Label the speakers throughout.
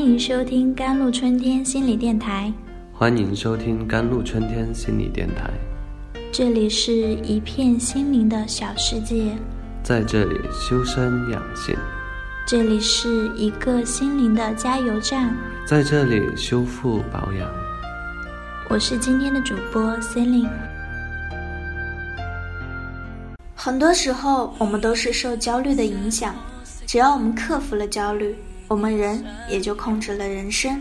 Speaker 1: 欢迎收听甘露春天心理电台。
Speaker 2: 欢迎收听甘露春天心理电台。
Speaker 1: 这里是一片心灵的小世界，
Speaker 2: 在这里修身养性，
Speaker 1: 这里是一个心灵的加油站，
Speaker 2: 在这里修复保养。
Speaker 1: 我是今天的主播 Celine。很多时候，我们都是受焦虑的影响。只要我们克服了焦虑，我们人也就控制了人生。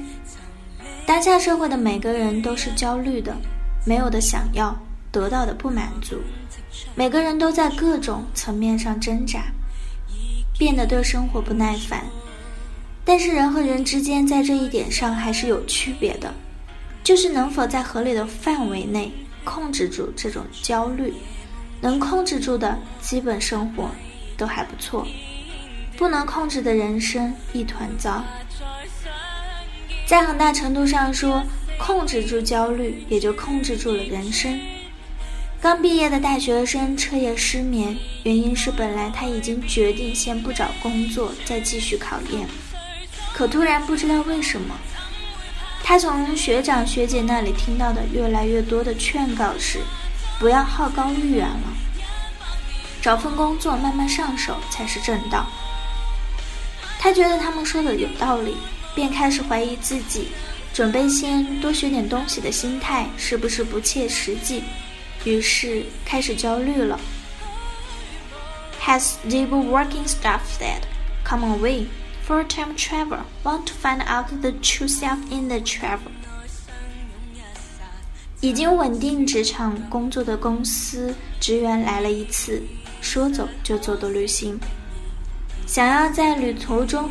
Speaker 1: 当下社会的每个人都是焦虑的，没有的想要，得到的不满足，每个人都在各种层面上挣扎，变得对生活不耐烦。但是人和人之间在这一点上还是有区别的，就是能否在合理的范围内控制住这种焦虑。能控制住的基本生活都还不错，不能控制的人生一团糟。在很大程度上说，控制住焦虑，也就控制住了人生。刚毕业的大学生彻夜失眠，原因是本来他已经决定先不找工作，再继续考研，可突然不知道为什么，他从学长学姐那里听到的越来越多的劝告是。不要好高骛远了，找份工作慢慢上手才是正道。他觉得他们说的有道理，便开始怀疑自己准备先多学点东西的心态是不是不切实际，于是开始焦虑了。Has stable working staff said, "Come away for a time travel. Want to find out the true self in the travel." 已经稳定职场工作的公司职员来了一次说走就走的旅行，想要在旅途中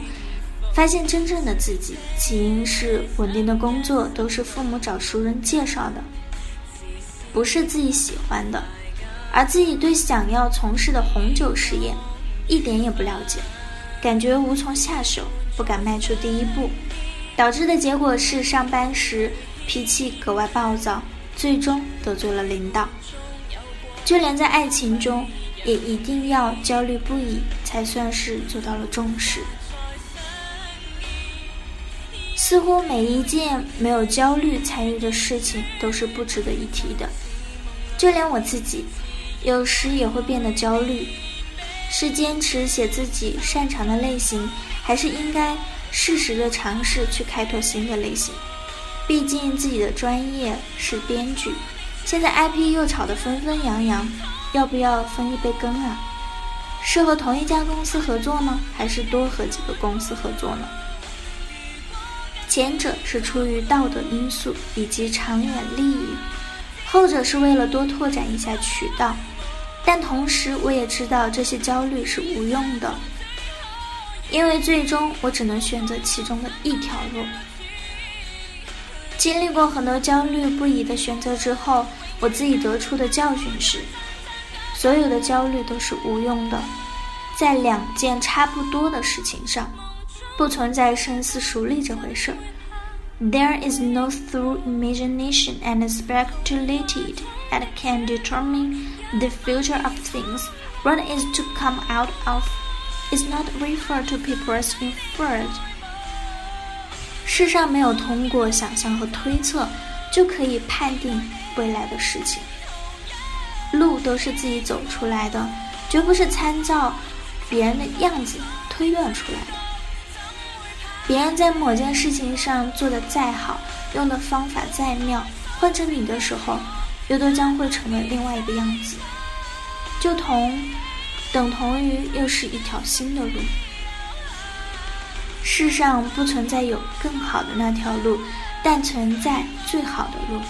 Speaker 1: 发现真正的自己，起因是稳定的工作都是父母找熟人介绍的，不是自己喜欢的，而自己对想要从事的红酒实验一点也不了解，感觉无从下手，不敢迈出第一步，导致的结果是上班时脾气格外暴躁。最终得罪了领导，就连在爱情中，也一定要焦虑不已，才算是做到了重视。似乎每一件没有焦虑参与的事情都是不值得一提的，就连我自己，有时也会变得焦虑。是坚持写自己擅长的类型，还是应该适时的尝试去开拓新的类型？毕竟自己的专业是编剧，现在 IP 又炒得纷纷扬扬，要不要分一杯羹啊？是和同一家公司合作呢，还是多和几个公司合作呢？前者是出于道德因素以及长远利益，后者是为了多拓展一下渠道。但同时我也知道这些焦虑是无用的，因为最终我只能选择其中的一条路。经历过很多焦虑不已的选择之后，我自己得出的教训是：所有的焦虑都是无用的。在两件差不多的事情上，不存在深思熟虑这回事。There is no through imagination and speculation that can determine the future of things. What is to come out of is not refer to people's inferred. 世上没有通过想象和推测就可以判定未来的事情，路都是自己走出来的，绝不是参照别人的样子推断出来的。别人在某件事情上做的再好，用的方法再妙，换成你的时候，又都将会成为另外一个样子，就同等同于又是一条新的路。世上不存在有更好的那条路，但存在最好的路，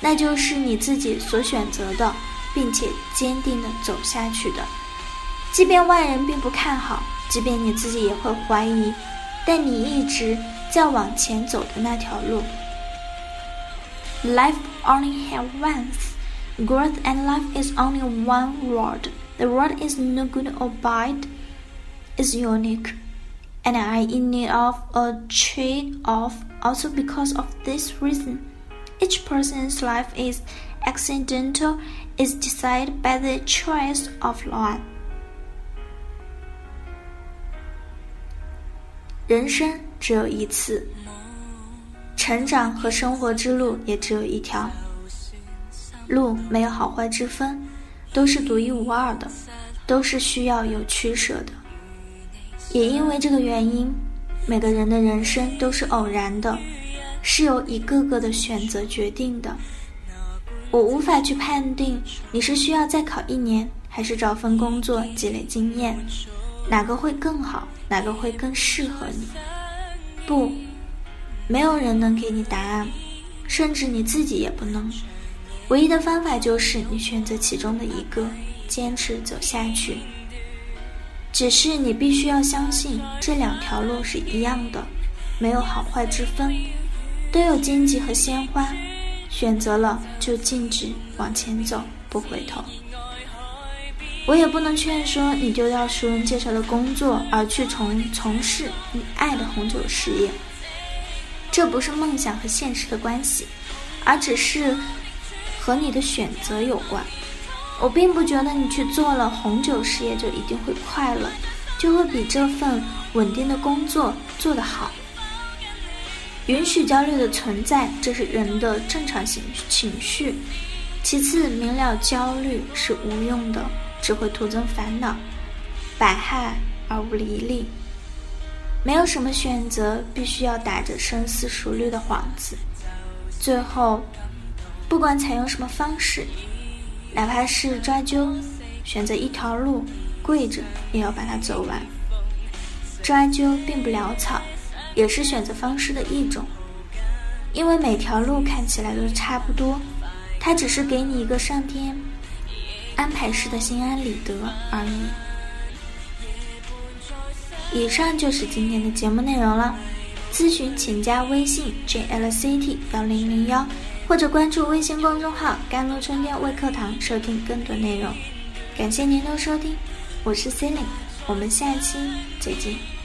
Speaker 1: 那就是你自己所选择的，并且坚定的走下去的。即便外人并不看好，即便你自己也会怀疑，但你一直在往前走的那条路。Life only have once, growth and life is only one word The world is no good or bad, is unique. and I in need of a trade-off also because of this reason. Each person's life is accidental, is decided by the choice of one. 人生只有一次，成长和生活之路也只有一条，路没有好坏之分，都是独一无二的，都是需要有取舍的。也因为这个原因，每个人的人生都是偶然的，是由一个个的选择决定的。我无法去判定你是需要再考一年，还是找份工作积累经验，哪个会更好，哪个会更适合你？不，没有人能给你答案，甚至你自己也不能。唯一的方法就是你选择其中的一个，坚持走下去。只是你必须要相信，这两条路是一样的，没有好坏之分，都有荆棘和鲜花。选择了就径直往前走，不回头。我也不能劝说你丢掉熟人介绍的工作，而去从从事你爱的红酒事业。这不是梦想和现实的关系，而只是和你的选择有关。我并不觉得你去做了红酒事业就一定会快乐，就会比这份稳定的工作做得好。允许焦虑的存在，这是人的正常情情绪。其次，明了焦虑是无用的，只会徒增烦恼，百害而无一利。没有什么选择必须要打着深思熟虑的幌子。最后，不管采用什么方式，哪怕是抓阄，选择一条路，跪着也要把它走完。抓阄并不潦草。也是选择方式的一种，因为每条路看起来都差不多，它只是给你一个上天安排式的心安理得而已。以上就是今天的节目内容了，咨询请加微信 jlct 幺零零幺，或者关注微信公众号“甘露春天微课堂”收听更多内容。感谢您的收听，我是 c e l i n e 我们下期再见。